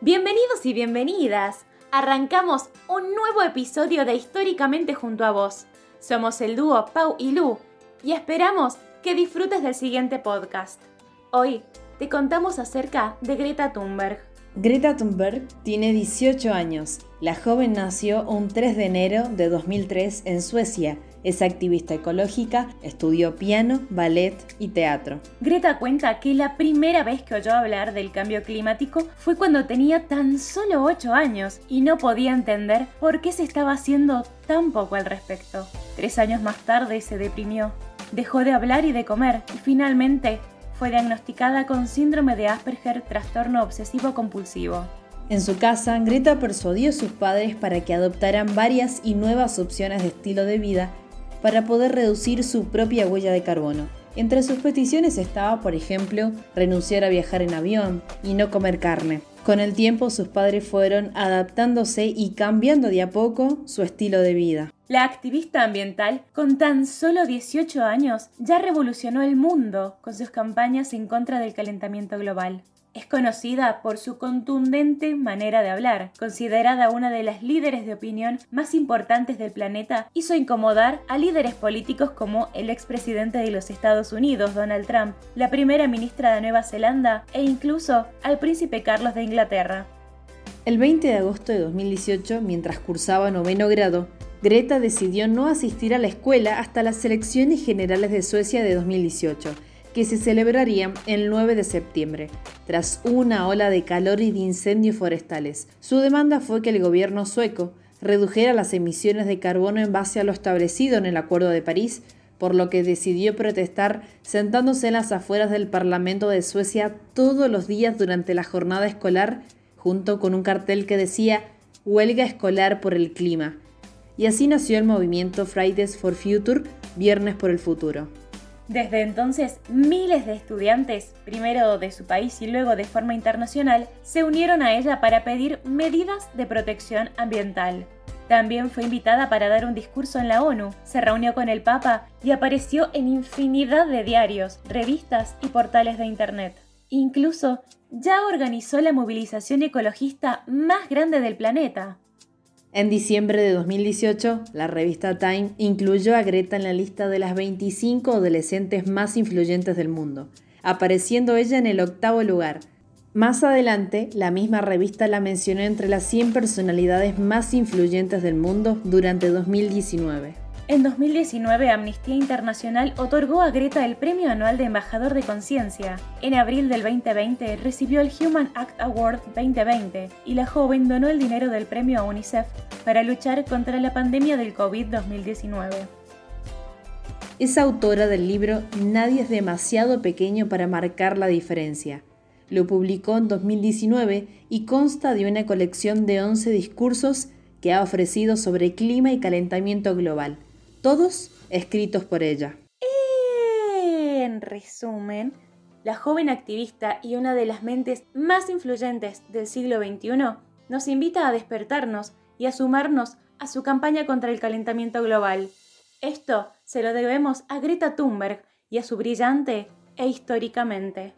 Bienvenidos y bienvenidas. Arrancamos un nuevo episodio de Históricamente junto a vos. Somos el dúo Pau y Lu y esperamos que disfrutes del siguiente podcast. Hoy te contamos acerca de Greta Thunberg. Greta Thunberg tiene 18 años. La joven nació un 3 de enero de 2003 en Suecia. Es activista ecológica, estudió piano, ballet y teatro. Greta cuenta que la primera vez que oyó hablar del cambio climático fue cuando tenía tan solo 8 años y no podía entender por qué se estaba haciendo tan poco al respecto. Tres años más tarde se deprimió, dejó de hablar y de comer y finalmente fue diagnosticada con síndrome de Asperger, trastorno obsesivo compulsivo. En su casa, Greta persuadió a sus padres para que adoptaran varias y nuevas opciones de estilo de vida para poder reducir su propia huella de carbono. Entre sus peticiones estaba, por ejemplo, renunciar a viajar en avión y no comer carne. Con el tiempo sus padres fueron adaptándose y cambiando de a poco su estilo de vida. La activista ambiental, con tan solo 18 años, ya revolucionó el mundo con sus campañas en contra del calentamiento global. Es conocida por su contundente manera de hablar, considerada una de las líderes de opinión más importantes del planeta, hizo incomodar a líderes políticos como el expresidente de los Estados Unidos, Donald Trump, la primera ministra de Nueva Zelanda e incluso al príncipe Carlos de Inglaterra. El 20 de agosto de 2018, mientras cursaba noveno grado, Greta decidió no asistir a la escuela hasta las elecciones generales de Suecia de 2018, que se celebrarían el 9 de septiembre, tras una ola de calor y de incendios forestales. Su demanda fue que el gobierno sueco redujera las emisiones de carbono en base a lo establecido en el Acuerdo de París, por lo que decidió protestar sentándose en las afueras del Parlamento de Suecia todos los días durante la jornada escolar, junto con un cartel que decía Huelga escolar por el clima y así nació el movimiento Fridays for Future, Viernes por el Futuro. Desde entonces, miles de estudiantes, primero de su país y luego de forma internacional, se unieron a ella para pedir medidas de protección ambiental. También fue invitada para dar un discurso en la ONU, se reunió con el Papa y apareció en infinidad de diarios, revistas y portales de Internet. Incluso ya organizó la movilización ecologista más grande del planeta. En diciembre de 2018, la revista Time incluyó a Greta en la lista de las 25 adolescentes más influyentes del mundo, apareciendo ella en el octavo lugar. Más adelante, la misma revista la mencionó entre las 100 personalidades más influyentes del mundo durante 2019. En 2019, Amnistía Internacional otorgó a Greta el Premio Anual de Embajador de Conciencia. En abril del 2020 recibió el Human Act Award 2020 y la joven donó el dinero del premio a UNICEF para luchar contra la pandemia del COVID-2019. Es autora del libro Nadie es demasiado pequeño para marcar la diferencia. Lo publicó en 2019 y consta de una colección de 11 discursos que ha ofrecido sobre clima y calentamiento global todos escritos por ella. En resumen, la joven activista y una de las mentes más influyentes del siglo XXI nos invita a despertarnos y a sumarnos a su campaña contra el calentamiento global. Esto se lo debemos a Greta Thunberg y a su brillante e históricamente.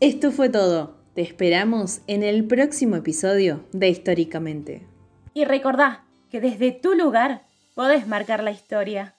Esto fue todo. Te esperamos en el próximo episodio de Históricamente. Y recordá que desde tu lugar podés marcar la historia.